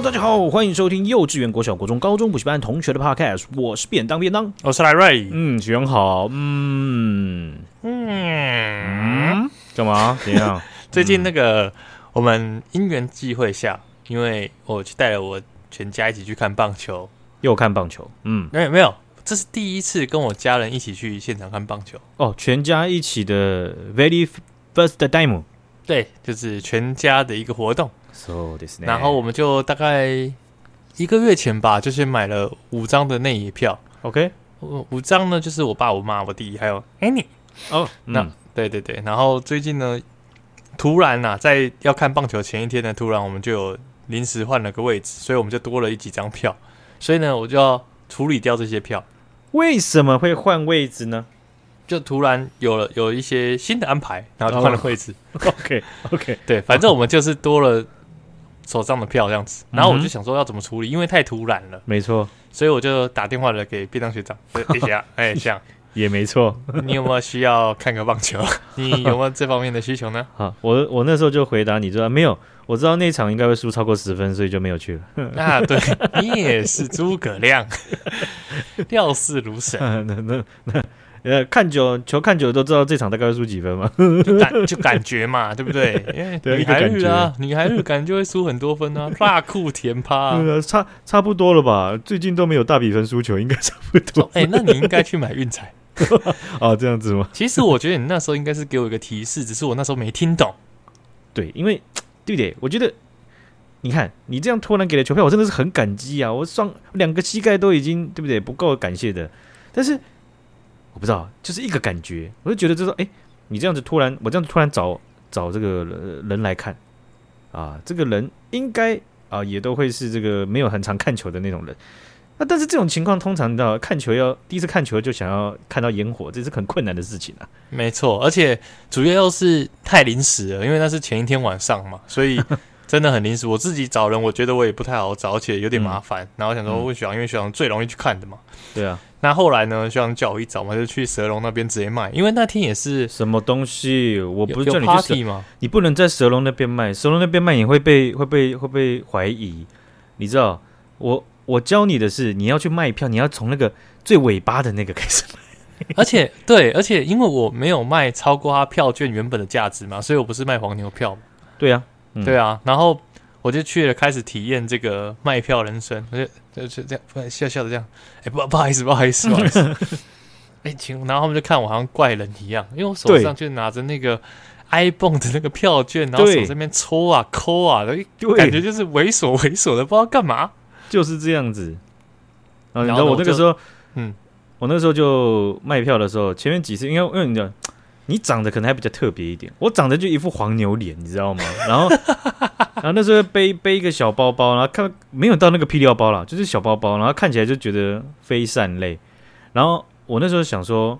Hello，大家好，欢迎收听幼稚园、国小、国中、高中补习班同学的 Podcast。我是便当便当，我是赖瑞。嗯，选好。嗯嗯，干嘛？怎样？最近那个我们因缘际会下，因为我去带了我全家一起去看棒球，又看棒球。嗯，没有没有，这是第一次跟我家人一起去现场看棒球。哦，全家一起的 very first time。对，就是全家的一个活动。然后我们就大概一个月前吧，就是买了五张的内野票。OK，五张呢，就是我爸、我妈、我弟还有 Annie。哦，那对对对。然后最近呢，突然啊，在要看棒球前一天呢，突然我们就有临时换了个位置，所以我们就多了一几张票。所以呢，我就要处理掉这些票。为什么会换位置呢？就突然有了有一些新的安排，然后就换了位置。Oh, OK OK，对，反正我们就是多了。手上的票这样子，然后我就想说要怎么处理，因为太突然了。没错，所以我就打电话了给便当学长，一下，哎，像也没错。你有没有需要看个棒球？你有没有这方面的需求呢？好，我我那时候就回答你说没有，我知道那场应该会输超过十分，所以就没有去了。那，对，你也是诸葛亮，料事如神。那那那。呃，看久球看久都知道这场大概会输几分嘛，就感就感觉嘛，对不对？因为女孩日啊，女孩日感觉会输很多分啊，大裤甜趴、啊，差差不多了吧？最近都没有大比分输球，应该差不多。哎、欸，那你应该去买运彩 哦，这样子吗？其实我觉得你那时候应该是给我一个提示，只是我那时候没听懂。对，因为对不对？我觉得你看你这样突然给了球票，我真的是很感激啊！我双两个膝盖都已经对不对？不够感谢的，但是。我不知道，就是一个感觉，我就觉得就是说，哎，你这样子突然，我这样子突然找找这个人来看，啊，这个人应该啊也都会是这个没有很常看球的那种人，那但是这种情况通常到看球要第一次看球就想要看到烟火，这是很困难的事情啊。没错，而且主要又是太临时了，因为那是前一天晚上嘛，所以 真的很临时。我自己找人，我觉得我也不太好找，而且有点麻烦。嗯、然后想说问学长，因为学长最容易去看的嘛。对啊。那后来呢？学长叫我一早嘛，就去蛇龙那边直接卖，因为那天也是什么东西，我不是叫你去 party 吗？你不能在蛇龙那边卖，蛇龙那边卖你会被会被会被怀疑。你知道，我我教你的是，你要去卖票，你要从那个最尾巴的那个开始卖。而且对，而且因为我没有卖超过他票券原本的价值嘛，所以我不是卖黄牛票嘛。对啊，嗯、对啊，然后。我就去了，开始体验这个卖票人生，我就就是这样笑笑的这样，哎、欸，不不好意思，不好意思，不好意思，哎、欸，请，然后他们就看我好像怪人一样，因为我手上就拿着那个 iPhone 的那个票券，然后手这边抽啊抠啊，感觉就是猥琐猥琐的，不知道干嘛，就是这样子。然后你知道我那个时候，嗯，我那个时候就卖票的时候，前面几次，因为因为你知道。你长得可能还比较特别一点，我长得就一副黄牛脸，你知道吗？然后，然后那时候背背一个小包包，然后看没有到那个霹雳腰包啦，就是小包包，然后看起来就觉得非善类。然后我那时候想说，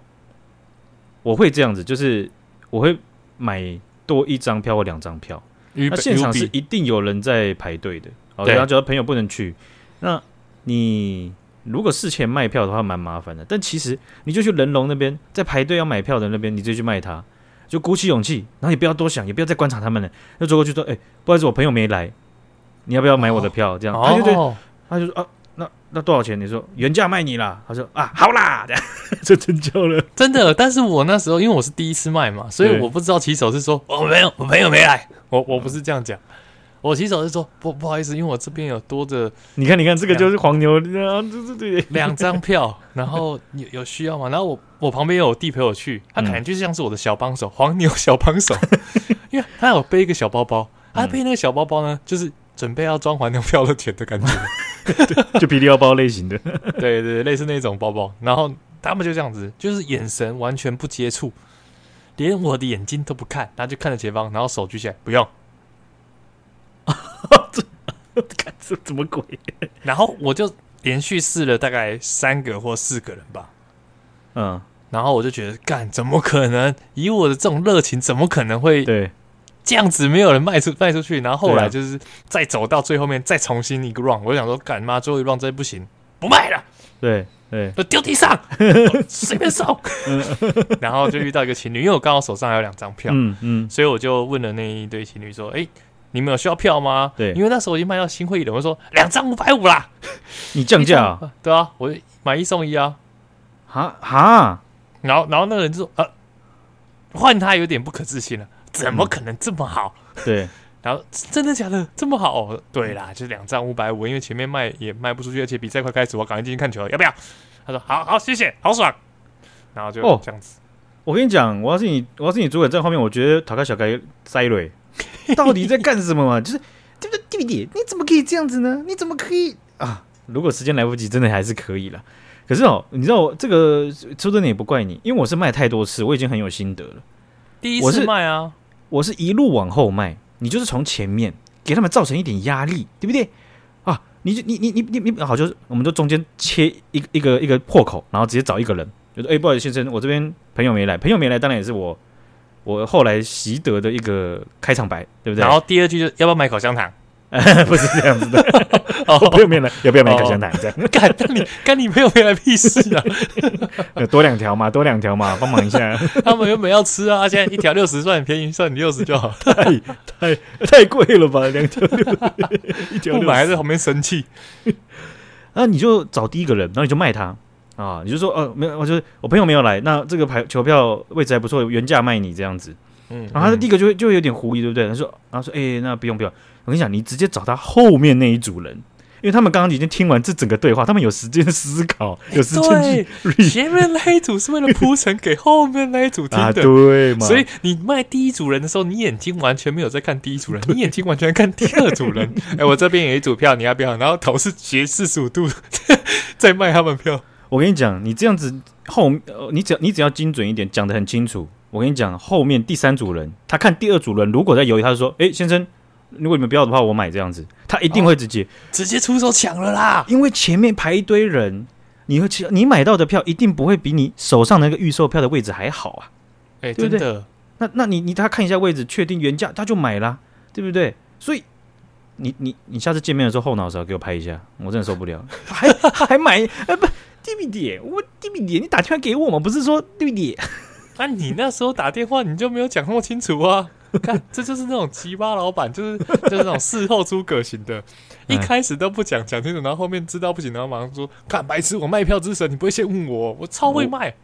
我会这样子，就是我会买多一张票或两张票，那现场是一定有人在排队的，好，然后只要朋友不能去，那你。如果事前卖票的话，蛮麻烦的。但其实你就去人龙那边，在排队要买票的那边，你直接去卖他，就鼓起勇气，然后也不要多想，也不要再观察他们了，就走过去说：“哎、欸，不好意思，我朋友没来，你要不要买我的票？”这样，他就对，他就说：“啊，那那多少钱？”你说原价卖你啦。他说：“啊，好啦。”这样 就成交了，真的。但是我那时候因为我是第一次卖嘛，所以我不知道骑手是说我没有，我朋友没来，我我不是这样讲。我洗手是说不不好意思，因为我这边有多的，你看你看这个就是黄牛，啊，对对对，两张票，然后有有需要吗？然后我我旁边有我弟陪我去，他感觉就像是我的小帮手，嗯、黄牛小帮手，因为他有背一个小包包，他背那个小包包呢，就是准备要装黄牛票的钱的感觉，就霹雳腰包类型的，对，对对，类似那种包包，然后他们就这样子，就是眼神完全不接触，连我的眼睛都不看，然后就看着前方，然后手举起来，不用。这看这怎么鬼？然后我就连续试了大概三个或四个人吧，嗯，然后我就觉得，干怎么可能？以我的这种热情，怎么可能会对这样子没有人卖出卖出去？然后后来就是再走到最后面，再重新一个 round，我就想说，干妈最后一 round 再不行，不卖了。对对，丢地上，随便收。然后就遇到一个情侣，因为我刚好手上还有两张票，嗯嗯，所以我就问了那一对情侣说，哎。你们有需要票吗？对，因为那时候我已经卖到新会议了，我说两张五百五啦，你降价啊？对啊，我买一送一啊，哈哈，然后然后那个人就说呃，换他有点不可置信了，怎么可能这么好？嗯、对，然后真的假的这么好？对啦，就是两张五百五，因为前面卖也卖不出去，而且比赛快开始，我赶快进去看球，要不要？他说好好谢谢，好爽，然后就这样子。哦、我跟你讲，我要是你，我要是你主管在后面，我觉得塔克小该塞瑞。到底在干什么嘛？就是对不对，弟弟，你怎么可以这样子呢？你怎么可以啊？如果时间来不及，真的还是可以了。可是哦，你知道这个说真的也不怪你，因为我是卖太多次，我已经很有心得了。第一次卖啊，我是一路往后卖，你就是从前面给他们造成一点压力，对不对？啊，你就你你你你你好，就是我们就中间切一个一个一个破口，然后直接找一个人，就说哎，不好意思先生，我这边朋友没来，朋友没来，当然也是我。我后来习得的一个开场白，对不对？然后第二句就要不要买口香糖？不是这样子的。哦，朋友没来，要不要买口香糖？这样，干，那你干你朋友没来屁事啊？多两条嘛，多两条嘛，帮忙一下。他们原本要吃啊，现在一条六十算很便宜，算你六十就好。太太太贵了吧？两条六十，一条六十，还在旁边生气。那你就找第一个人，然后你就卖他。啊，你就说，呃，没有，我就是我朋友没有来，那这个排球票位置还不错，原价卖你这样子，嗯，然后他的第一个就会就会有点狐疑，对不对？他说，然后说，哎、欸，那不用不用，我跟你讲，你直接找他后面那一组人，因为他们刚刚已经听完这整个对话，他们有时间思考，有时间去，前面那一组是为了铺陈给后面那一组听的，啊、对嘛？所以你卖第一组人的时候，你眼睛完全没有在看第一组人，你眼睛完全看第二组人。哎、欸，我这边有一组票，你要不要？然后头是斜四十五度 在卖他们票。我跟你讲，你这样子后，呃，你只要你只要精准一点，讲的很清楚。我跟你讲，后面第三组人，他看第二组人，如果在犹豫，他就说：“哎，先生，如果你们不要的话，我买这样子。”他一定会直接、哦、直接出手抢了啦。因为前面排一堆人，你会你买到的票一定不会比你手上那个预售票的位置还好啊。哎，对不对？那那你你他看一下位置，确定原价，他就买啦，对不对？所以你你你下次见面的时候，后脑勺给我拍一下，我真的受不了，还还买哎不。弟弟弟，我弟弟弟，你打电话给我吗？不是说弟弟？那、啊、你那时候打电话你就没有讲那么清楚啊？看，这就是那种奇葩老板，就是就是那种事后诸葛型的，一开始都不讲讲清楚，然后后面知道不行，然后马上说：“看白痴，我卖票之神，你不会先问我，我超会卖。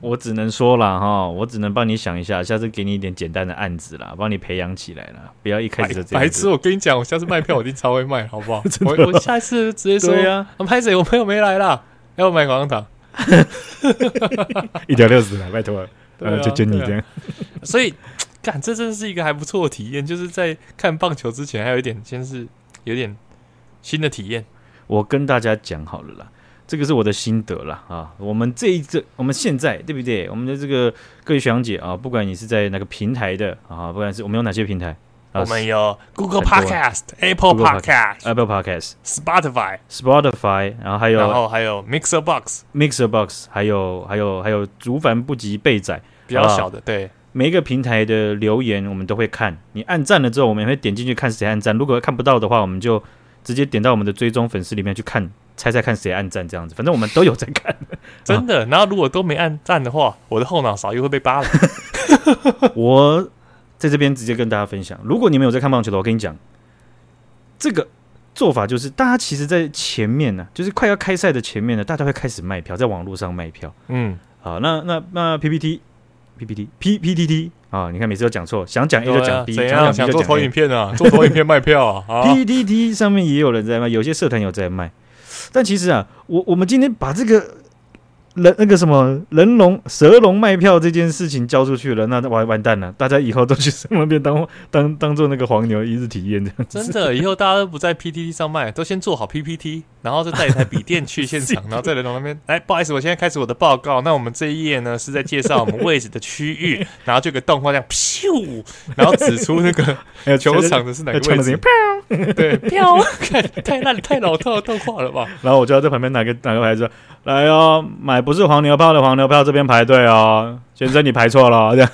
我”我只能说了哈，我只能帮你想一下，下次给你一点简单的案子啦，帮你培养起来了，不要一开始就这样。白痴，我跟你讲，我下次卖票我一定超会卖，好不好？我我下次直接说呀，我拍谁？我朋友没来啦。要不买口香糖，一条六十了，拜托，呃，就就你这样。所以，干，这真的是一个还不错的体验。就是在看棒球之前，还有一点，先是有点新的体验。我跟大家讲好了啦，这个是我的心得啦啊。我们这一这，我们现在对不对？我们的这个各位学长姐啊，不管你是在哪个平台的啊，不管是我们有哪些平台。我们有 Google Podcast、Apple Podcast、Apple Podcast、Spotify、Spotify，然后还有，然后还有 Mixer Box、Mixer Box，还有还有还有竹凡不及被宰比较小的，对，每一个平台的留言我们都会看。你按赞了之后，我们也会点进去看谁按赞。如果看不到的话，我们就直接点到我们的追踪粉丝里面去看，猜猜看谁按赞这样子。反正我们都有在看，真的。然后如果都没按赞的话，我的后脑勺又会被扒了。我。在这边直接跟大家分享，如果你们有在看棒球的，我跟你讲，这个做法就是，大家其实，在前面呢，就是快要开赛的前面呢，大家会开始卖票，在网络上卖票。嗯，好，那那那 PPT PPT PPTT 啊，你看每次都讲错，想讲 A 就讲 B，怎样想做投影片啊？做投影片卖票啊？PPTT 上面也有人在卖，有些社团有在卖，但其实啊，我我们今天把这个。人那个什么人龙蛇龙卖票这件事情交出去了，那完完蛋了，大家以后都去那边当 当当做那个黄牛一日体验这样子。真的，以后大家都不在 PTT 上卖，都先做好 PPT，然后就带一台笔电去 现场，然后在人龙那边，哎，不好意思，我现在开始我的报告。那我们这一页呢是在介绍我们位置的区域，然后就个动画这样，咻，然后指出那个 球场的是哪个位置，对，票，看太烂太老套的动画了吧？然后我就要在旁边拿个拿个牌子。来哦，买不是黄牛票的黄牛票这边排队哦，先生你排错了这样，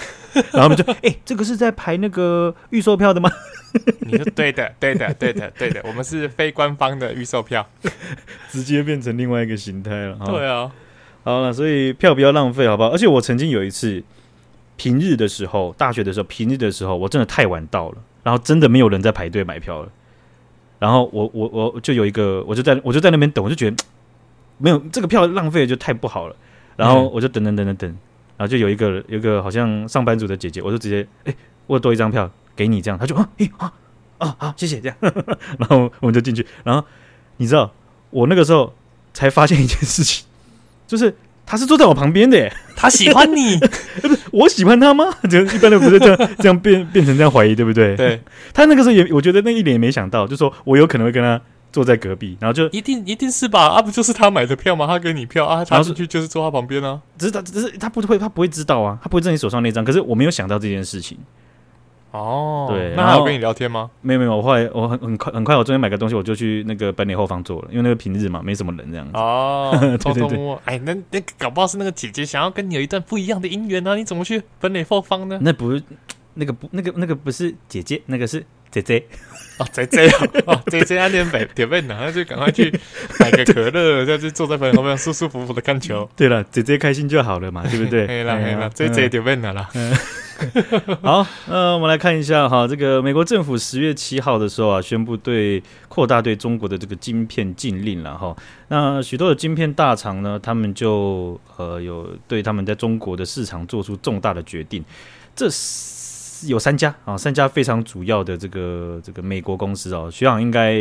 然后我们就哎、欸，这个是在排那个预售票的吗？你说对的，对的，对的，对的，我们是非官方的预售票，直接变成另外一个形态了。对啊，好了，所以票不要浪费，好不好？而且我曾经有一次平日的时候，大学的时候平日的时候，我真的太晚到了，然后真的没有人在排队买票了。然后我我我就有一个，我就在我就在那边等，我就觉得 没有这个票浪费就太不好了。然后我就等等等等等，然后就有一个有一个好像上班族的姐姐，我就直接哎，我有多一张票给你这样，他就啊咦啊啊好谢谢这样，然后我们就进去。然后你知道我那个时候才发现一件事情，就是。他是坐在我旁边的耶，他喜欢你，我喜欢他吗？就一般都不是这样，这样变变成这样怀疑，对不对？对，他那个时候也，我觉得那一点也没想到，就说我有可能会跟他坐在隔壁，然后就一定一定是吧？啊，不就是他买的票吗？他给你票啊，他进去就是坐他旁边啊。只是他，只是他不会，他不会知道啊，他不会知道你手上那张。可是我没有想到这件事情。哦，对，那他有跟你聊天吗？没有没有，我后来我很很快很快，我中间买个东西，我就去那个本垒后方坐了，因为那个平日嘛，没什么人这样子。哦，偷偷摸，哎，那那搞不好是那个姐姐想要跟你有一段不一样的姻缘呢？你怎么去本垒后方呢？那不是那个不那个那个不是姐姐，那个是姐姐。哦，姐姐哦，姐姐安点北点背呢，那就赶快去买个可乐，再去坐在本垒后面舒舒服服的看球。对了，姐姐开心就好了嘛，对不对？可以了，可以了，姐姐点背呢了。好，那，我们来看一下哈，这个美国政府十月七号的时候啊，宣布对扩大对中国的这个晶片禁令了哈。那许多的晶片大厂呢，他们就呃有对他们在中国的市场做出重大的决定。这有三家啊，三家非常主要的这个这个美国公司哦，学长应该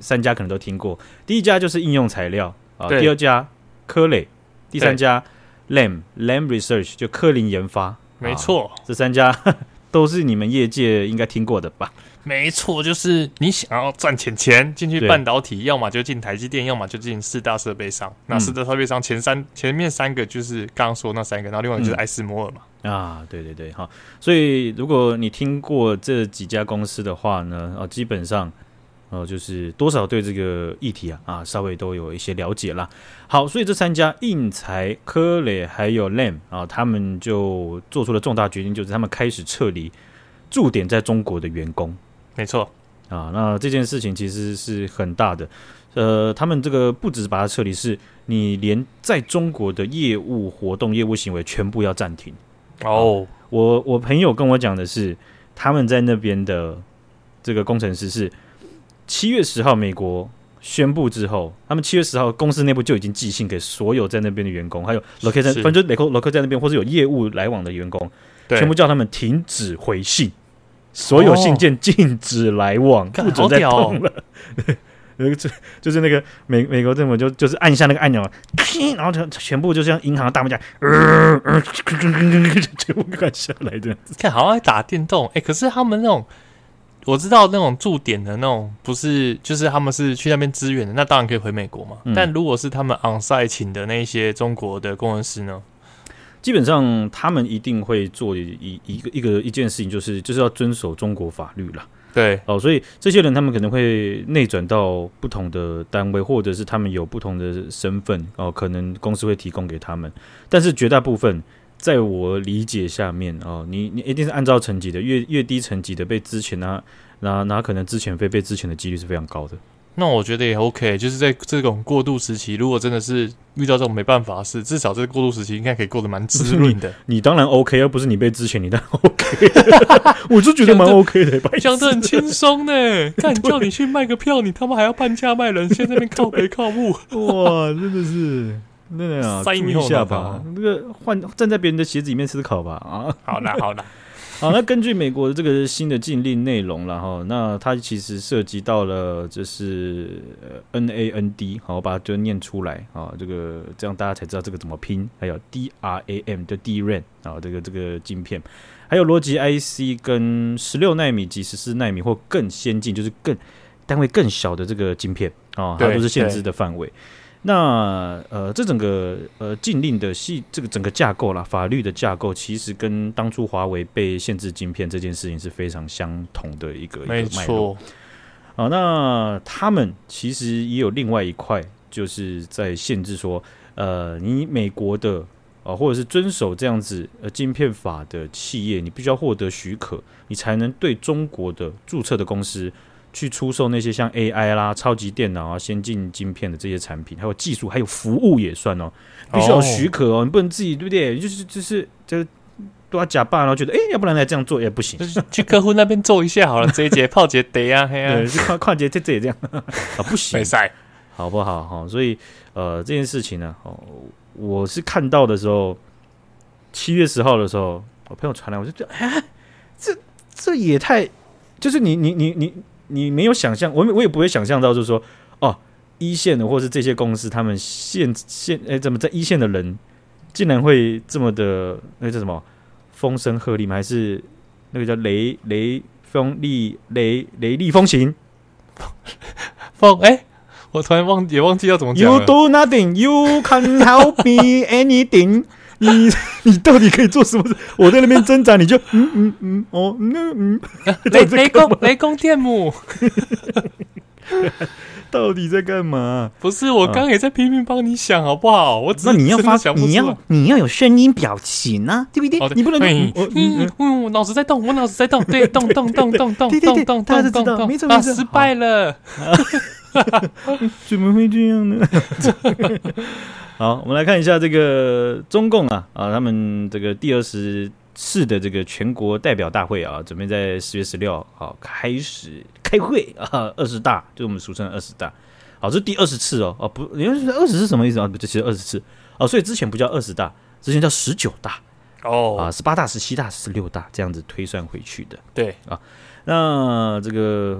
三家可能都听过。第一家就是应用材料啊，第二家科磊，第三家 Lam Lam Research 就科林研发。没错，这三家 都是你们业界应该听过的吧？没错，就是你想要赚钱钱进去半导体，要么就进台积电，要么就进四大设备商。那四大设备商前三前面三个就是刚刚说那三个，然后另外就是艾斯摩尔嘛。嗯、啊，对对对，哈。所以如果你听过这几家公司的话呢，啊，基本上。哦、呃，就是多少对这个议题啊啊稍微都有一些了解啦。好，所以这三家应材、科磊还有 Lam 啊，他们就做出了重大决定，就是他们开始撤离驻点在中国的员工。没错啊，那这件事情其实是很大的。呃，他们这个不只是把它撤离，是你连在中国的业务活动、业务行为全部要暂停。哦，啊、我我朋友跟我讲的是，他们在那边的这个工程师是。七月十号，美国宣布之后，他们七月十号公司内部就已经寄信给所有在那边的员工，还有 location，反正就 local 在那边或者有业务来往的员工，全部叫他们停止回信，所有信件禁止来往，不准再动了。那个就就是那个美美国政府就就是按下那个按钮，然后全全部就像银行大门这样，呃呃，全部按下来这样子。看，好像在打电动，哎，可是他们那种。我知道那种驻点的那种，不是就是他们是去那边支援的，那当然可以回美国嘛。嗯、但如果是他们 on-site 请的那些中国的工程师呢？基本上他们一定会做一一个一个一件事情，就是就是要遵守中国法律啦。对哦，所以这些人他们可能会内转到不同的单位，或者是他们有不同的身份哦，可能公司会提供给他们，但是绝大部分。在我理解下面哦，你你一定是按照层级的，越越低层级的被之前啊，那那可能之前被被之前的几率是非常高的。那我觉得也 OK，就是在这种过渡时期，如果真的是遇到这种没办法的事，至少这个过渡时期应该可以过得蛮滋润的 你。你当然 OK，而不是你被之前，你当然 OK。我就觉得蛮 OK 的，讲的很轻松呢。看叫你去卖个票，你他妈还要半价卖人，现在那边靠北靠木，哇，真的是。那个啊，注意一下吧。那个换站在别人的鞋子里面思考吧。啊，好啦，好啦。好，那根据美国的这个新的禁令内容然后，那它其实涉及到了就是 N A N D，好，我把它就念出来啊，这个这样大家才知道这个怎么拼。还有 D R A M 的 DRAM 啊，这个这个晶片，还有逻辑 I C 跟十六纳米及十四纳米或更先进，就是更单位更小的这个晶片啊，它都是限制的范围。那呃，这整个呃禁令的系这个整个架构啦，法律的架构其实跟当初华为被限制晶片这件事情是非常相同的一个没错一个脉络。好，那他们其实也有另外一块，就是在限制说，呃，你美国的啊、呃，或者是遵守这样子呃晶片法的企业，你必须要获得许可，你才能对中国的注册的公司。去出售那些像 AI 啦、超级电脑啊、先进晶片的这些产品，还有技术，还有服务也算哦，必须要有许可哦，你不能自己对不对？就是就是就是，对都要假扮，然后觉得哎，要不然来这样做也不行，去客户那边做一下好了，这一节泡节得啊，嘿啊，就跨跨节这这也这样。啊，不行，好不好哈？所以呃，这件事情呢，哦，我是看到的时候，七月十号的时候，我朋友传来，我就觉得哎，这这也太，就是你你你你你没有想象，我我也不会想象到，就是说哦。一线的，或是这些公司，他们现现哎，怎么在一线的人，竟然会这么的那叫什么风声鹤唳吗？还是那个叫雷雷风力雷雷厉风行 风？哎，我突然忘也忘记要怎么讲 You do nothing, you can help me anything 你。你 你到底可以做什么事？我在那边挣扎，你就嗯嗯嗯哦那嗯，雷雷公雷公电母。到底在干嘛？不是，我刚也在拼命帮你想，好不好？我那你要发，你要你要有声音表情啊，对不对？你不能，嗯嗯，我脑子在动，我脑子在动，对，动动动动动动动动，大家知道，没错没错，失败了，怎么会这样呢？好，我们来看一下这个中共啊啊，他们这个第二十次的这个全国代表大会啊，准备在十月十六号开始开会啊，二十大就我们俗称二十大，好，这是第二十次哦，哦不，你们二十是什么意思啊？不，这其实二十次哦，所以之前不叫二十大，之前叫十九大哦，啊，十八大、十七大、十六大这样子推算回去的，对啊。那这个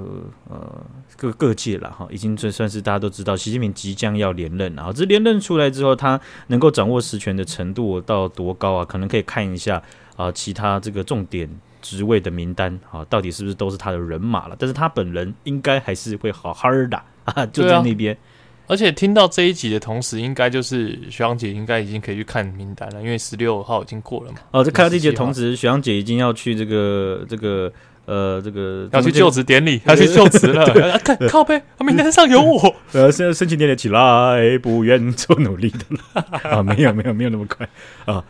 呃各各界了哈，已经算算是大家都知道，习近平即将要连任，然后这连任出来之后，他能够掌握实权的程度到多高啊？可能可以看一下啊，其他这个重点职位的名单啊，到底是不是都是他的人马了？但是他本人应该还是会好好的 啊，就在那边、啊。而且听到这一集的同时，应该就是徐阳姐应该已经可以去看名单了，因为十六号已经过了嘛。哦，在看到这一集的同时，徐阳姐已经要去这个这个。呃，这个要去就职典礼，要去就职了。看靠背，名单上有我。呃，现在申请典礼起来，不愿做努力的了。啊，没有，没有，没有那么快啊。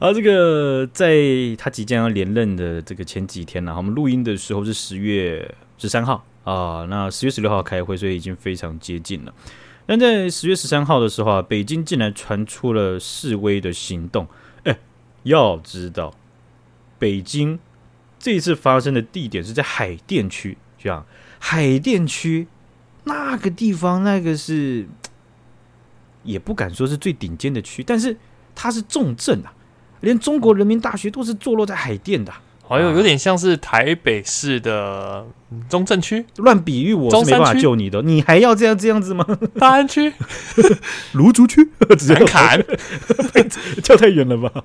啊，这个在他即将要连任的这个前几天呢，我们录音的时候是十月十三号啊。那十月十六号开会，所以已经非常接近了。但在十月十三号的时候啊，北京竟然传出了示威的行动。哎，要知道，北京。这一次发生的地点是在海淀区，这样海淀区那个地方，那个是也不敢说是最顶尖的区，但是它是重镇啊，连中国人民大学都是坐落在海淀的，好像有点像是台北市的中正区。乱比喻我是没办法救你的，你还要这样这样子吗？大安区、芦竹区，直接砍，跳太远了吧？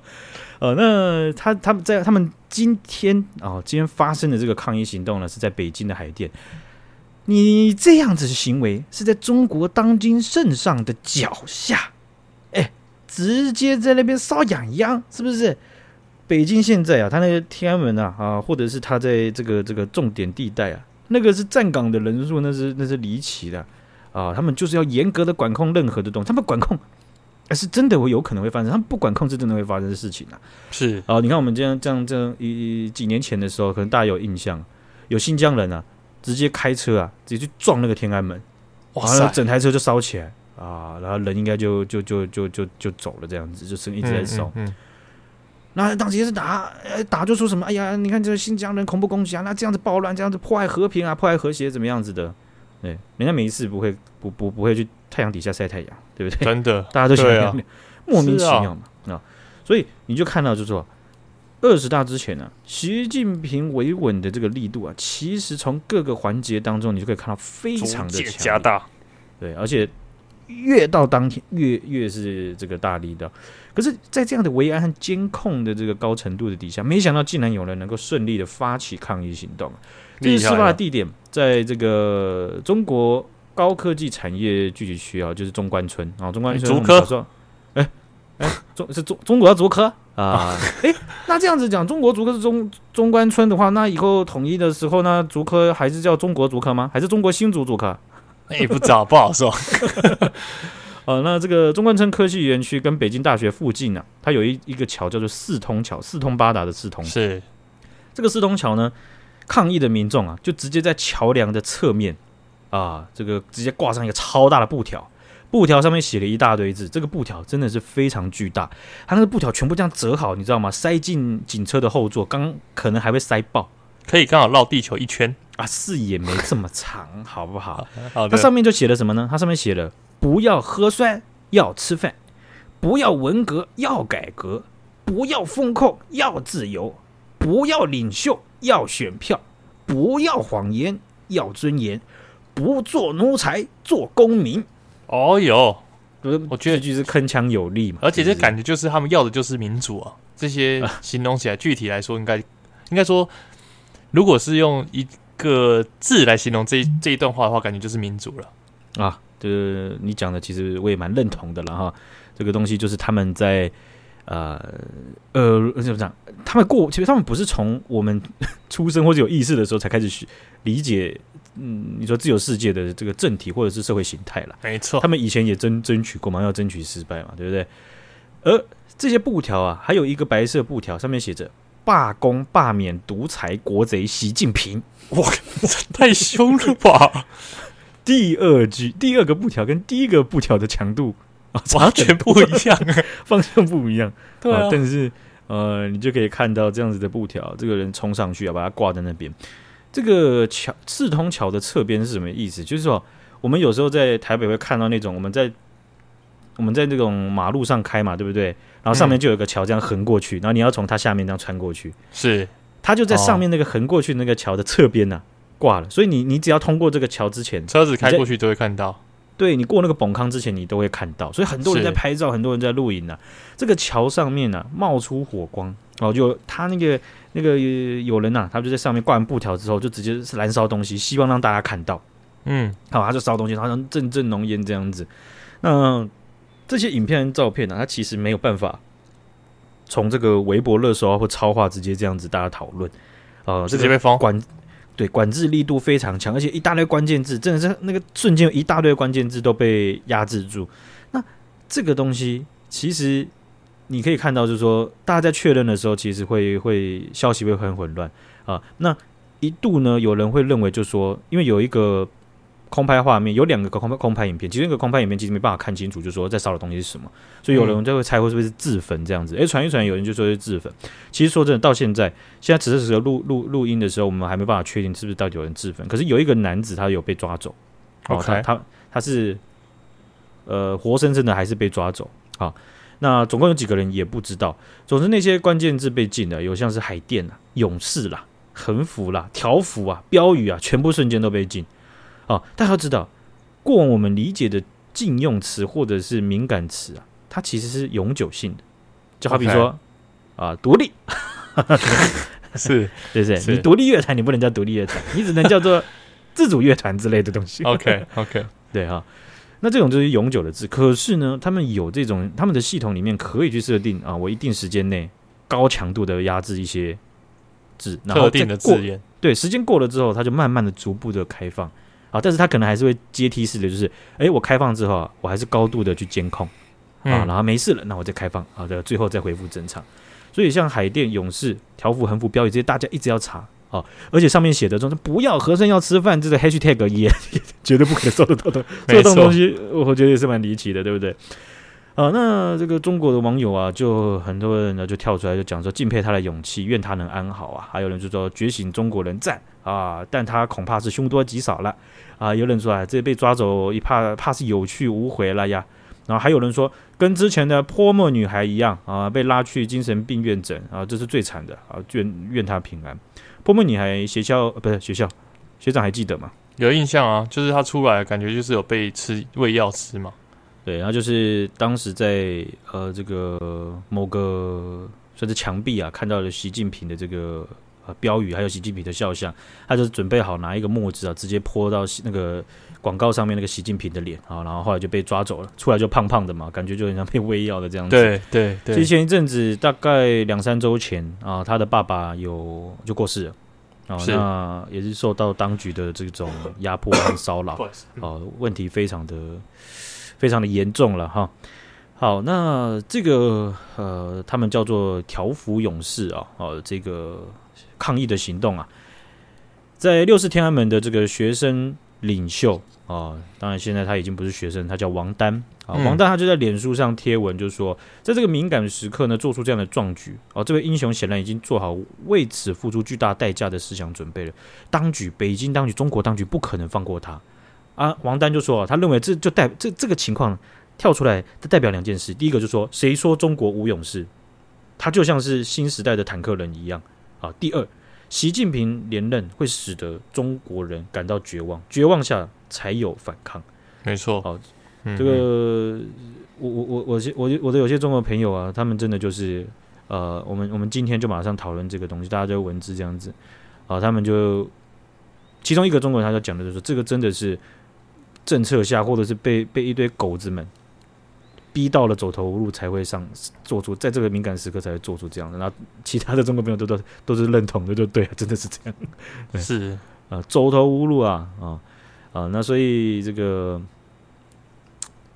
呃，那他他们在他们今天啊、哦，今天发生的这个抗议行动呢，是在北京的海淀。你这样子的行为是在中国当今圣上的脚下，哎，直接在那边搔痒痒，是不是？北京现在啊，他那个天安门啊啊，或者是他在这个这个重点地带啊，那个是站岗的人数，那是那是离奇的啊，他们就是要严格的管控任何的东西，他们管控。哎，是真的会有可能会发生，他们不管控制，真的会发生的事情啊。是啊，你看我们这样这样这样一几年前的时候，可能大家有印象，有新疆人啊，直接开车啊，直接去撞那个天安门，哇塞，整台车就烧起来啊，然后人应该就就就就就就走了，这样子，就是一直在烧。嗯，嗯，嗯，那当时也是打，打就说什么，哎呀，你看这个新疆人恐怖攻击啊，那这样子暴乱，这样子破坏和平啊，破坏和谐，怎么样子的？对，人家每一次不会不不不会去太阳底下晒太阳，对不对？真的，大家都喜欢、啊、莫名其妙嘛啊，啊！所以你就看到，就是说二十大之前呢、啊，习近平维稳的这个力度啊，其实从各个环节当中，你就可以看到非常的加大。对，而且越到当天越越是这个大力的。可是，在这样的维安和监控的这个高程度的底下，没想到竟然有人能够顺利的发起抗议行动。这是事发的地点，在这个中国高科技产业聚集区啊，就是中关村啊，中关村。竹科，哎哎，中是中中国要竹科啊？哎，那这样子讲，中国竹科是中中关村的话，那以后统一的时候，呢竹科还是叫中国竹科吗？还是中国新竹竹科？也，不知道，不好说。呃，那这个中关村科技园区跟北京大学附近呢、啊，它有一一个桥叫做四通桥，四通八达的四通。是这个四通桥呢？抗议的民众啊，就直接在桥梁的侧面啊，这个直接挂上一个超大的布条，布条上面写了一大堆字，这个布条真的是非常巨大，它那个布条全部这样折好，你知道吗？塞进警车的后座，刚可能还会塞爆，可以刚好绕地球一圈啊！视野没这么长，好不好？好。它上面就写了什么呢？它上面写了：不要喝酸，要吃饭；不要文革，要改革；不要风控，要自由；不要领袖，要选票；不要谎言，要尊严；不做奴才，做公民。哦哟，我觉得就是铿锵有力嘛，而且这感觉就是他们要的就是民主啊。这些 形容起来，具体来说应该，应该应该说，如果是用一个字来形容这一这一段话的话，感觉就是民主了啊。就是你讲的其实我也蛮认同的了哈。这个东西就是他们在呃呃怎么讲？他们过其实他们不是从我们 出生或者有意识的时候才开始学理解。嗯，你说自由世界的这个政体或者是社会形态了，没错，他们以前也争争取过嘛，要争取失败嘛，对不对？而这些布条啊，还有一个白色布条，上面写着“罢工罢免独裁国贼习近平”，哇，太凶了吧！第二句，第二个布条跟第一个布条的强度啊，完全不一样，方向不一样，对啊，啊。但是呃，你就可以看到这样子的布条，这个人冲上去啊，把它挂在那边。这个桥四通桥的侧边是什么意思？就是说，我们有时候在台北会看到那种我们在我们在那种马路上开嘛，对不对？然后上面就有一个桥这样横过去，嗯、然后你要从它下面这样穿过去。是，它就在上面那个横过去那个桥的侧边呢、啊，挂了。所以你你只要通过这个桥之前，车子开过去都会看到。对，你过那个崩坑之前，你都会看到。所以很多人在拍照，很多人在录影呢、啊。这个桥上面呢、啊，冒出火光，然后就他那个。那个有人呐、啊，他就在上面挂完布条之后，就直接是燃烧东西，希望让大家看到。嗯，好，他就烧东西，好像阵阵浓烟这样子。那这些影片、照片呢、啊，它其实没有办法从这个微博热搜啊或超话直接这样子大家讨论。呃，直接被封。管对管制力度非常强，而且一大堆关键字，真的是那个瞬间一大堆关键字都被压制住。那这个东西其实。你可以看到，就是说，大家在确认的时候，其实会会消息会很混乱啊。那一度呢，有人会认为，就是说，因为有一个空拍画面，有两个空拍空拍影片，其中一个空拍影片其实没办法看清楚，就是说在烧的东西是什么，所以有人就会猜会是不是自焚这样子。诶，传一传，有人就说是自焚。其实说真的，到现在，现在此时此刻录录录音的时候，我们还没办法确定是不是到底有人自焚。可是有一个男子，他有被抓走，哦，他他他是呃活生生的，还是被抓走啊？那总共有几个人也不知道。总之那些关键字被禁了，有像是海淀啊、勇士啦、横幅啦、条幅啊、标语啊，全部瞬间都被禁。哦，大家要知道，过往我们理解的禁用词或者是敏感词啊，它其实是永久性的。就好比说啊，独立 是，对不对？你独立乐团，你不能叫独立乐团，你只能叫做 自主乐团之类的东西。OK OK，对哈。那这种就是永久的字，可是呢，他们有这种他们的系统里面可以去设定啊，我一定时间内高强度的压制一些字，然后特定的字眼，对，时间过了之后，它就慢慢的逐步的开放啊，但是它可能还是会阶梯式的，就是哎，我开放之后啊，我还是高度的去监控啊，然后没事了，那我再开放，好的，最后再恢复正常。所以像海淀勇士条幅横幅标语这些，大家一直要查。啊，而且上面写的说不要和尚要吃饭，这个 hashtag 也 绝对不可能做得到的。这种东西，我觉得也是蛮离奇的，对不对？啊，那这个中国的网友啊，就很多人呢就跳出来就讲说敬佩他的勇气，愿他能安好啊。还有人就说觉醒中国人赞啊，但他恐怕是凶多吉少了啊。有人说啊，这被抓走一怕怕是有去无回了呀。然后还有人说跟之前的泼墨女孩一样啊，被拉去精神病院诊啊，这是最惨的啊，愿愿他平安。泼墨女孩学校不是学校，学长还记得吗？有印象啊，就是他出来感觉就是有被吃喂药吃嘛。对，然后就是当时在呃这个某个算是墙壁啊，看到了习近平的这个呃标语，还有习近平的肖像，他就准备好拿一个墨汁啊，直接泼到那个广告上面那个习近平的脸啊，然后后来就被抓走了，出来就胖胖的嘛，感觉就很像被喂药的这样子。对对对。其实前一阵子大概两三周前啊，他的爸爸有就过世了。哦，那也是受到当局的这种压迫和骚扰，哦，问题非常的非常的严重了哈。好，那这个呃，他们叫做条幅勇士啊，哦，这个抗议的行动啊，在六四天安门的这个学生领袖啊，当然现在他已经不是学生，他叫王丹啊。嗯、王丹他就在脸书上贴文，就说在这个敏感的时刻呢，做出这样的壮举哦、啊，这位英雄显然已经做好为此付出巨大代价的思想准备了。当局，北京当局，中国当局不可能放过他啊。王丹就说，他认为这就代这这个情况跳出来，它代表两件事。第一个就是说，谁说中国无勇士？他就像是新时代的坦克人一样啊。第二。习近平连任会使得中国人感到绝望，绝望下才有反抗。没错，好，这个我我我我我我的有些中国朋友啊，他们真的就是呃，我们我们今天就马上讨论这个东西，大家就文字这样子啊，他们就其中一个中国人他就讲的就是这个真的是政策下，或者是被被一堆狗子们。逼到了走投无路才会上做出，在这个敏感时刻才会做出这样的，然后其他的中国朋友都都都是认同的，就对，真的是这样，是啊、呃，走投无路啊啊啊！那所以这个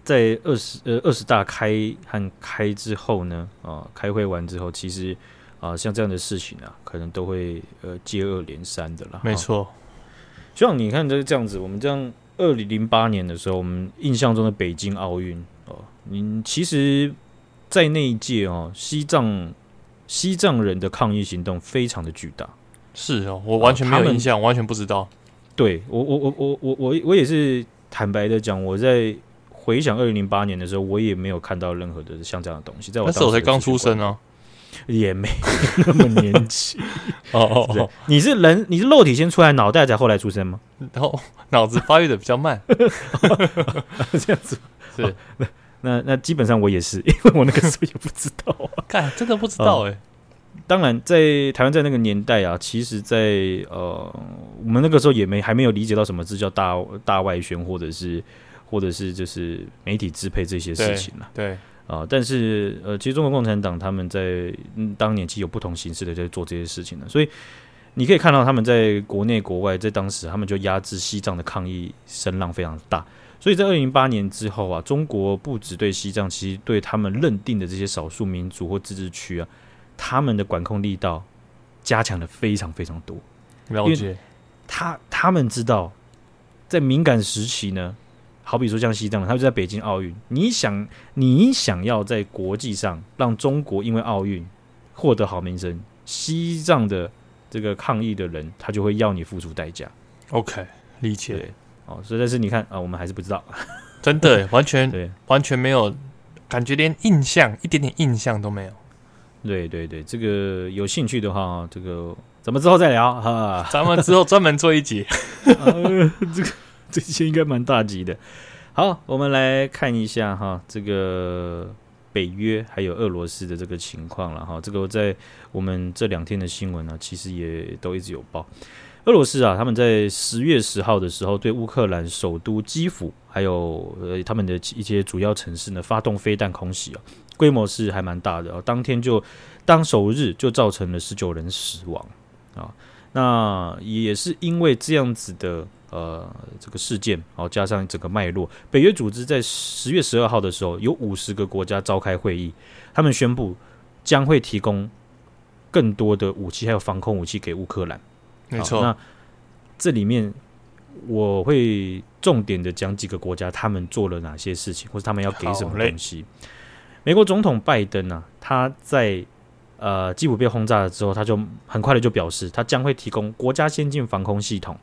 在二十呃二十大开和开之后呢啊，开会完之后，其实啊像这样的事情啊，可能都会呃接二连三的了。没错，像你看这这样子，我们这样二零零八年的时候，我们印象中的北京奥运哦。嗯，其实，在那一届哦，西藏西藏人的抗议行动非常的巨大。是哦，我完全没有印象，完全不知道。对我，我，我，我，我，我，我也是坦白的讲，我在回想二零零八年的时候，我也没有看到任何的像这样的东西。在我那时候我才刚出生哦，也没那么年轻。哦哦哦，你是人，你是肉体先出来，脑袋才后来出生吗？然后脑子发育的比较慢，这样子是。哦那那基本上我也是，因为我那个时候也不知道啊，看真的不知道哎。当然，在台湾在那个年代啊，其实在，在呃，我们那个时候也没还没有理解到什么字叫大大外宣，或者是或者是就是媒体支配这些事情了。对啊、呃，但是呃，其实中国共产党他们在、嗯、当年其实有不同形式的在做这些事情的，所以你可以看到他们在国内国外，在当时他们就压制西藏的抗议声浪非常大。所以在二零零八年之后啊，中国不止对西藏，其实对他们认定的这些少数民族或自治区啊，他们的管控力道加强的非常非常多。了解，他他们知道，在敏感时期呢，好比说像西藏，他就在北京奥运，你想你想要在国际上让中国因为奥运获得好名声，西藏的这个抗议的人，他就会要你付出代价。OK，理解。哦，所以但是你看啊，我们还是不知道，真的完全对，完全没有感觉，连印象一点点印象都没有。对对对，这个有兴趣的话，这个咱们之后再聊哈，咱们之后专门做一集，呃、这个 这些应该蛮大级的。好，我们来看一下哈，这个北约还有俄罗斯的这个情况了哈，这个在我们这两天的新闻呢，其实也都一直有报。俄罗斯啊，他们在十月十号的时候，对乌克兰首都基辅，还有呃他们的一些主要城市呢，发动飞弹空袭啊，规模是还蛮大的啊。当天就当首日就造成了十九人死亡啊。那也是因为这样子的呃这个事件，然后加上整个脉络，北约组织在十月十二号的时候，有五十个国家召开会议，他们宣布将会提供更多的武器，还有防空武器给乌克兰。没错，那这里面我会重点的讲几个国家，他们做了哪些事情，或者他们要给什么东西。美国总统拜登呢、啊，他在呃基辅被轰炸了之后，他就很快的就表示，他将会提供国家先进防空系统，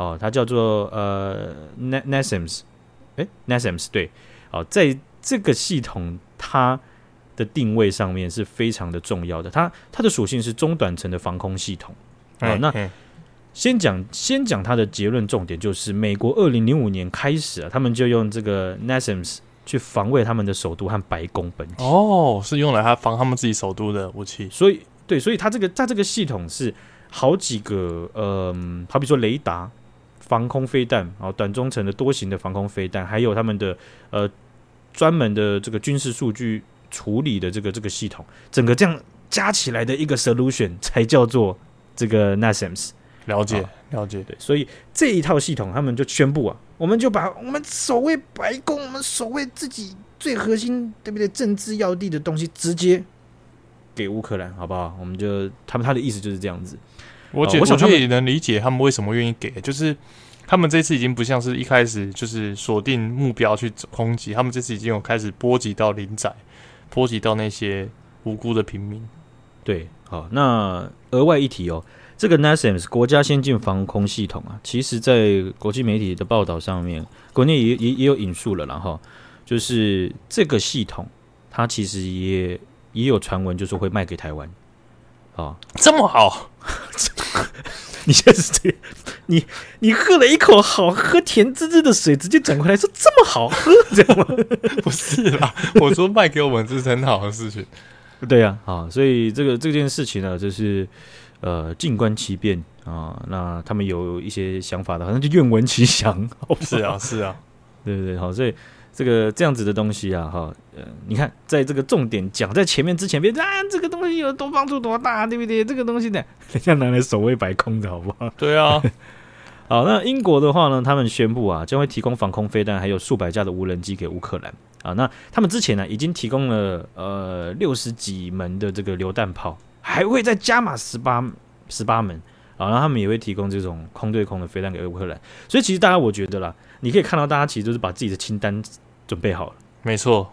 哦，它叫做呃 NASAMS，哎 NASAMS 对，哦，在这个系统它的定位上面是非常的重要的，它它的属性是中短程的防空系统，哦，那。先讲先讲它的结论重点，就是美国二零零五年开始啊，他们就用这个 NASAMS 去防卫他们的首都和白宫本体。哦，是用来他防他们自己首都的武器。所以，对，所以它这个它这个系统是好几个，嗯、呃，好比说雷达、防空飞弹，然后短中程的多型的防空飞弹，还有他们的呃专门的这个军事数据处理的这个这个系统，整个这样加起来的一个 solution 才叫做这个 NASAMS。了解，了解，对，所以这一套系统，他们就宣布啊，我们就把我们守卫白宫，我们守卫自己最核心，对不对？政治要地的东西，直接给乌克兰，好不好？我们就他们他的意思就是这样子。我我觉得也能理解他们为什么愿意给，就是他们这次已经不像是一开始就是锁定目标去攻击，他们这次已经有开始波及到林仔，波及到那些无辜的平民。对，好，那额外一提哦，这个 NASAMS 国家先进防空系统啊，其实在国际媒体的报道上面，国内也也也有引述了，然后就是这个系统，它其实也也有传闻，就是会卖给台湾。啊，这么好！你现在是这样，你你喝了一口好喝甜滋滋的水，直接转过来说这么好喝，这样吗？不是啦，我说卖给我们这是很好的事情。对呀、啊，啊，所以这个这件事情呢，就是呃，静观其变啊。那他们有一些想法的，好像就愿闻其详。是啊，是啊，对对对，好，所以。这个这样子的东西啊，哈，呃，你看，在这个重点讲在前面之前，别啊，这个东西有多帮助多大，对不对？这个东西呢，人家拿来守卫白宫的好不好？对啊。好，那英国的话呢，他们宣布啊，将会提供防空飞弹，还有数百架的无人机给乌克兰啊。那他们之前呢，已经提供了呃六十几门的这个榴弹炮，还会再加码十八十八门啊。然后他们也会提供这种空对空的飞弹给乌克兰。所以其实大家我觉得啦。你可以看到，大家其实都是把自己的清单准备好了。没错，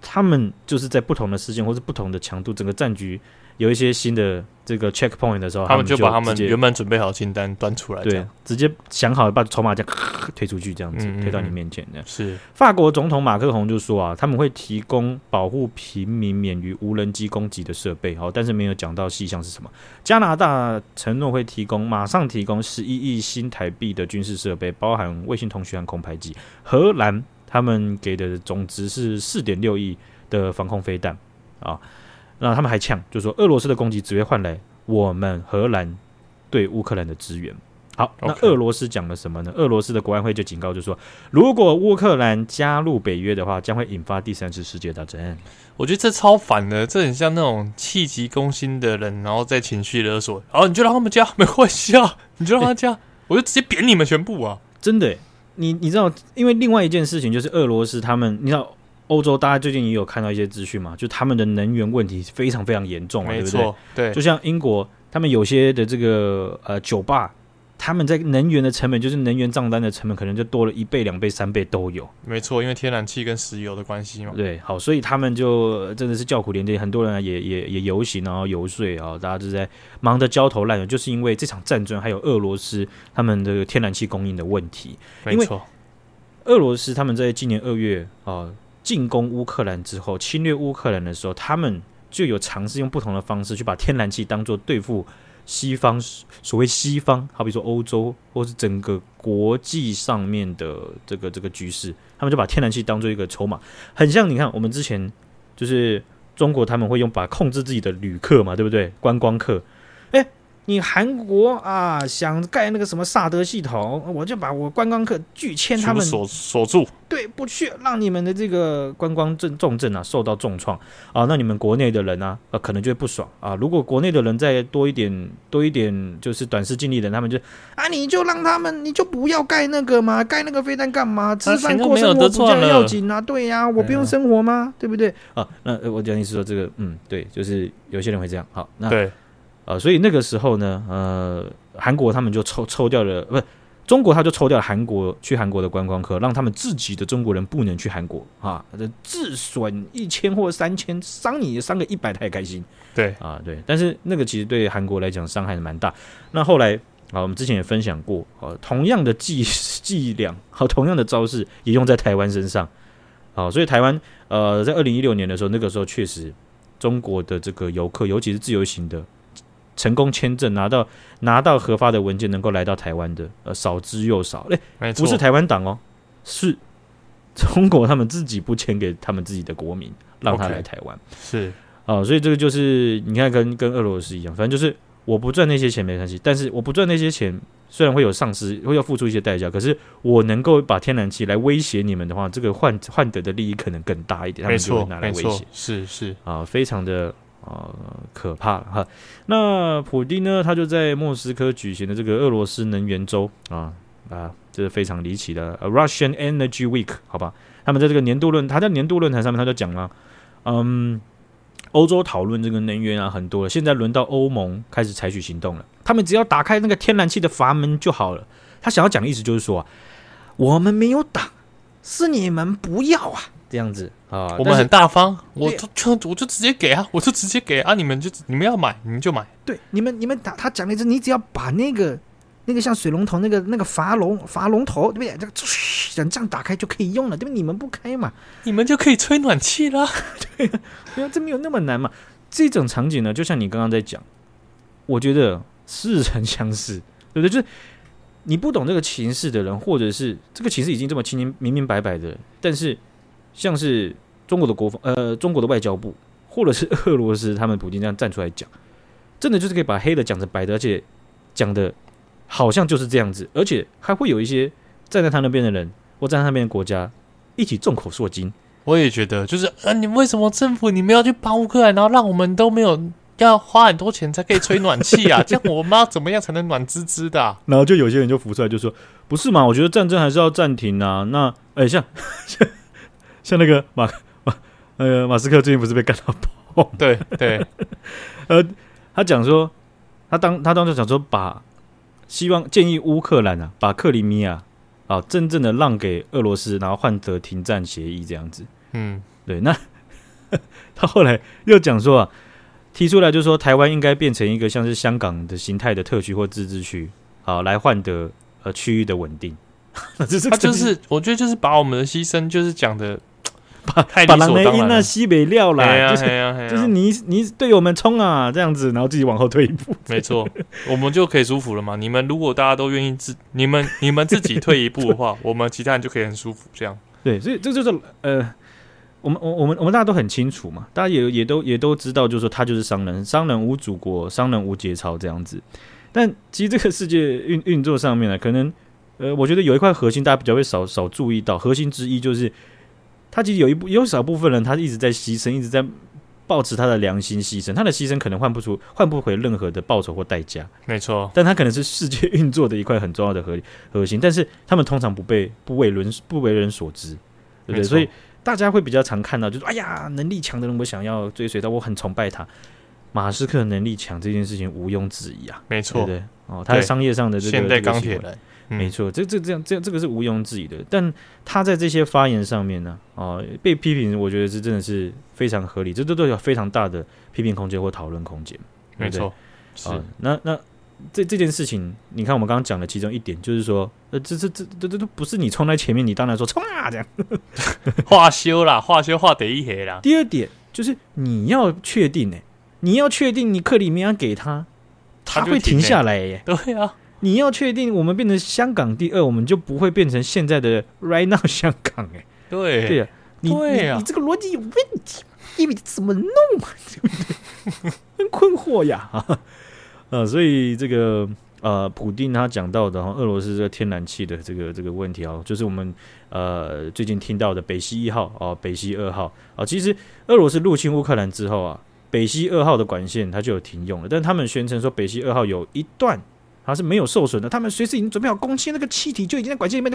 他们就是在不同的时间或是不同的强度，整个战局有一些新的这个 checkpoint 的时候，他们就把他们原本准备好的清单端出来，对，直接想好把筹码这样推出去，这样子推到你面前。这样是法国总统马克宏就说啊，他们会提供保护平民免于无人机攻击的设备，好，但是没有讲到细项是什么。加拿大承诺会提供，马上提供十一亿新台币的军事设备，包含卫星通讯和空拍机。荷兰他们给的总值是四点六亿的防空飞弹啊。那他们还呛，就是说俄罗斯的攻击只会换来我们荷兰对乌克兰的支援。好那俄罗斯讲了什么呢？俄罗斯的国安会就警告，就是说如果乌克兰加入北约的话，将会引发第三次世界大战。我觉得这超反的，这很像那种气急攻心的人，然后在情绪勒索。哦，你就让他们加，没关系啊，你就让他加，欸、我就直接扁你们全部啊！真的，你你知道，因为另外一件事情就是俄罗斯他们，你知道。欧洲，大家最近也有看到一些资讯嘛？就他们的能源问题非常非常严重啊，对不对？对，就像英国，他们有些的这个呃酒吧，他们在能源的成本，就是能源账单的成本，可能就多了一倍、两倍、三倍都有。没错，因为天然气跟石油的关系嘛。对，好，所以他们就真的是叫苦连天，很多人也也也游行，然后游说啊，大家都在忙得焦头烂额，就是因为这场战争，还有俄罗斯他们的天然气供应的问题。没错，俄罗斯他们在今年二月啊。进攻乌克兰之后，侵略乌克兰的时候，他们就有尝试用不同的方式去把天然气当做对付西方，所谓西方，好比说欧洲或是整个国际上面的这个这个局势，他们就把天然气当做一个筹码，很像你看我们之前就是中国他们会用把控制自己的旅客嘛，对不对？观光客，诶。你韩国啊，想盖那个什么萨德系统，我就把我观光客拒签他们锁锁住，对，不去，让你们的这个观光症重症啊受到重创啊，那你们国内的人啊，呃，可能就会不爽啊。如果国内的人再多一点，多一点，就是短视近利的人，他们就啊，你就让他们，你就不要盖那个嘛，盖那个飞弹干嘛？吃饭过生活比较要紧啊，对呀、啊，我不用生活吗？对不对？啊，那我讲你是说这个，嗯，对，就是有些人会这样。好，那对。呃，所以那个时候呢，呃，韩国他们就抽抽掉了，不是中国他就抽掉了韩国去韩国的观光客，让他们自己的中国人不能去韩国啊，这自损一千或三千，伤你伤个一百他也开心，对啊，对，但是那个其实对韩国来讲伤害蛮大。那后来啊，我们之前也分享过，啊，同样的伎伎俩和同样的招式也用在台湾身上，好，所以台湾呃，在二零一六年的时候，那个时候确实中国的这个游客，尤其是自由行的。成功签证拿到拿到合法的文件，能够来到台湾的，呃，少之又少。哎、欸，不是台湾党哦，是中国他们自己不签给他们自己的国民，让他来台湾。Okay, 是啊、呃，所以这个就是你看跟，跟跟俄罗斯一样，反正就是我不赚那些钱没关系，但是我不赚那些钱，虽然会有丧失，会要付出一些代价，可是我能够把天然气来威胁你们的话，这个换换得的利益可能更大一点。没错，他们就会拿来威胁，是是啊、呃，非常的。啊、可怕哈！那普丁呢？他就在莫斯科举行的这个俄罗斯能源周啊啊，这是非常离奇的。Russian Energy Week，好吧？他们在这个年度论，他在年度论坛上面，他就讲了，嗯，欧洲讨论这个能源啊很多了，现在轮到欧盟开始采取行动了。他们只要打开那个天然气的阀门就好了。他想要讲的意思就是说啊，我们没有挡，是你们不要啊，这样子啊，我们很大方，我就就我就直接给啊，我就直接给啊，你们就你们要买你们就买，对，你们你们打他讲的是，你只要把那个。那个像水龙头那个那个阀龙阀龙头对不对？这个嘘，这样打开就可以用了，对不对？你们不开嘛，你们就可以吹暖气了。对，因为这没有那么难嘛。这种场景呢，就像你刚刚在讲，我觉得似曾相识，对不对？就是你不懂这个情势的人，或者是这个情势已经这么清清明明白白的，但是像是中国的国防呃中国的外交部，或者是俄罗斯他们普京这样站出来讲，真的就是可以把黑的讲成白的，而且讲的。好像就是这样子，而且还会有一些站在他那边的人，或站在那边的国家一起众口铄金。我也觉得，就是呃，你为什么政府你们要去帮乌克兰，然后让我们都没有要花很多钱才可以吹暖气啊？这样我妈怎么样才能暖滋滋的啊？然后就有些人就浮出来就说：“不是嘛？我觉得战争还是要暂停啊。那”那、欸、哎，像 像像那个马马呃马斯克最近不是被干到爆？对对，呃，他讲说他当他当时讲说把。希望建议乌克兰啊，把克里米亚啊真正的让给俄罗斯，然后换得停战协议这样子。嗯，对。那他后来又讲说啊，提出来就是说，台湾应该变成一个像是香港的形态的特区或自治区，好来换得呃区域的稳定。他就是，我觉得就是把我们的牺牲就是讲的。把把狼雷音那西北料啦，就是就是你你对我们冲啊这样子，然后自己往后退一步，没错，我们就可以舒服了嘛。你们如果大家都愿意自你们你们自己退一步的话，我们其他人就可以很舒服这样。对，所以这就是呃，我们我我们我们大家都很清楚嘛，大家也也都也都知道，就是说他就是商人，商人无祖国，商人无节操这样子。但其实这个世界运运作上面呢，可能呃，我觉得有一块核心大家比较会少少注意到，核心之一就是。他其实有一部有少部分人，他一直在牺牲，一直在抱持他的良心牺牲。他的牺牲可能换不出、换不回任何的报酬或代价。没错，但他可能是世界运作的一块很重要的核核心。但是他们通常不被不为人不为人所知，对不对？所以大家会比较常看到，就是哎呀，能力强的人，我想要追随他，我很崇拜他。马斯克能力强这件事情毋庸置疑啊，没错，对，对哦，他在商业上的这个现代钢铁没错，这这这样这这个是毋庸置疑的。但他在这些发言上面呢，啊、呃，被批评，我觉得是真的是非常合理，这都都有非常大的批评空间或讨论空间。没错，是。呃、那那这这件事情，你看我们刚刚讲的其中一点，就是说，呃，这这这这这都不是你冲在前面，你当然说冲啊这样，化休啦，化修化得一黑啦。第二点就是你要确定呢，你要确定你克里米亚给他，他会停下来耶。对啊。你要确定我们变成香港第二，我们就不会变成现在的 right now 香港哎、欸。对对啊，你你，你这个逻辑有问题，因为怎么弄啊？对不对？很困惑呀啊！呃，所以这个呃，普丁他讲到的哈俄罗斯这个天然气的这个这个问题啊，就是我们呃最近听到的北溪一号啊，北溪二号啊，其实俄罗斯入侵乌克兰之后啊，北溪二号的管线它就有停用了，但他们宣称说北溪二号有一段。它是没有受损的，他们随时已经准备好攻击，那个气体就已经在管线里面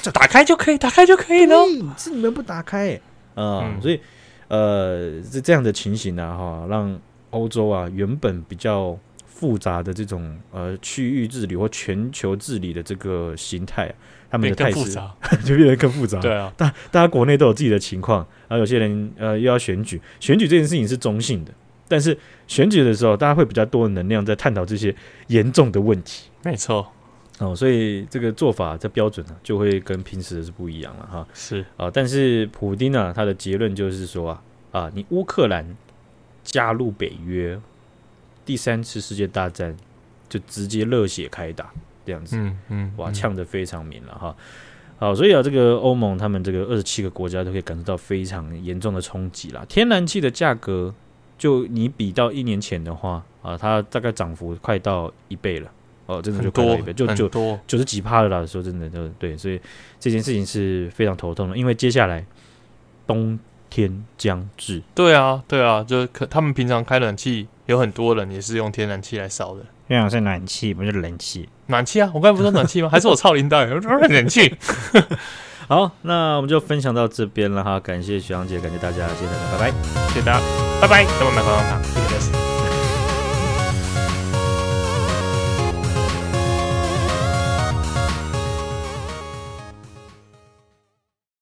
就打开就可以，打开就可以了。是你们不打开、嗯，所以呃，是这样的情形呢，哈，让欧洲啊原本比较复杂的这种呃区域治理或全球治理的这个形态，他们的态势 就变得更复杂。对啊，大大家国内都有自己的情况，然后有些人呃又要选举，选举这件事情是中性的。但是选举的时候，大家会比较多的能量在探讨这些严重的问题。没错，哦，所以这个做法这标准呢，就会跟平时的是不一样了哈。是啊，但是普丁呢，他的结论就是说啊啊，你乌克兰加入北约，第三次世界大战就直接热血开打这样子。嗯嗯，哇，呛得非常明了哈。好，所以啊，这个欧盟他们这个二十七个国家都可以感受到非常严重的冲击啦。天然气的价格。就你比到一年前的话啊，它大概涨幅快到一倍了哦，真的就快到一倍，就就九十几趴了啦。说真的，就对，所以这件事情是非常头痛的，因为接下来冬天将至。对啊，对啊，就可他们平常开冷气，有很多人也是用天然气来烧的。天然是暖气，不是冷气。暖气啊，我刚才不是说暖气吗？还是我操林导？冷气。好，那我们就分享到这边了哈，感谢徐阳姐，感谢大家，谢谢大家，拜拜，谢谢大家，拜拜，等我买棒棒糖，谢谢。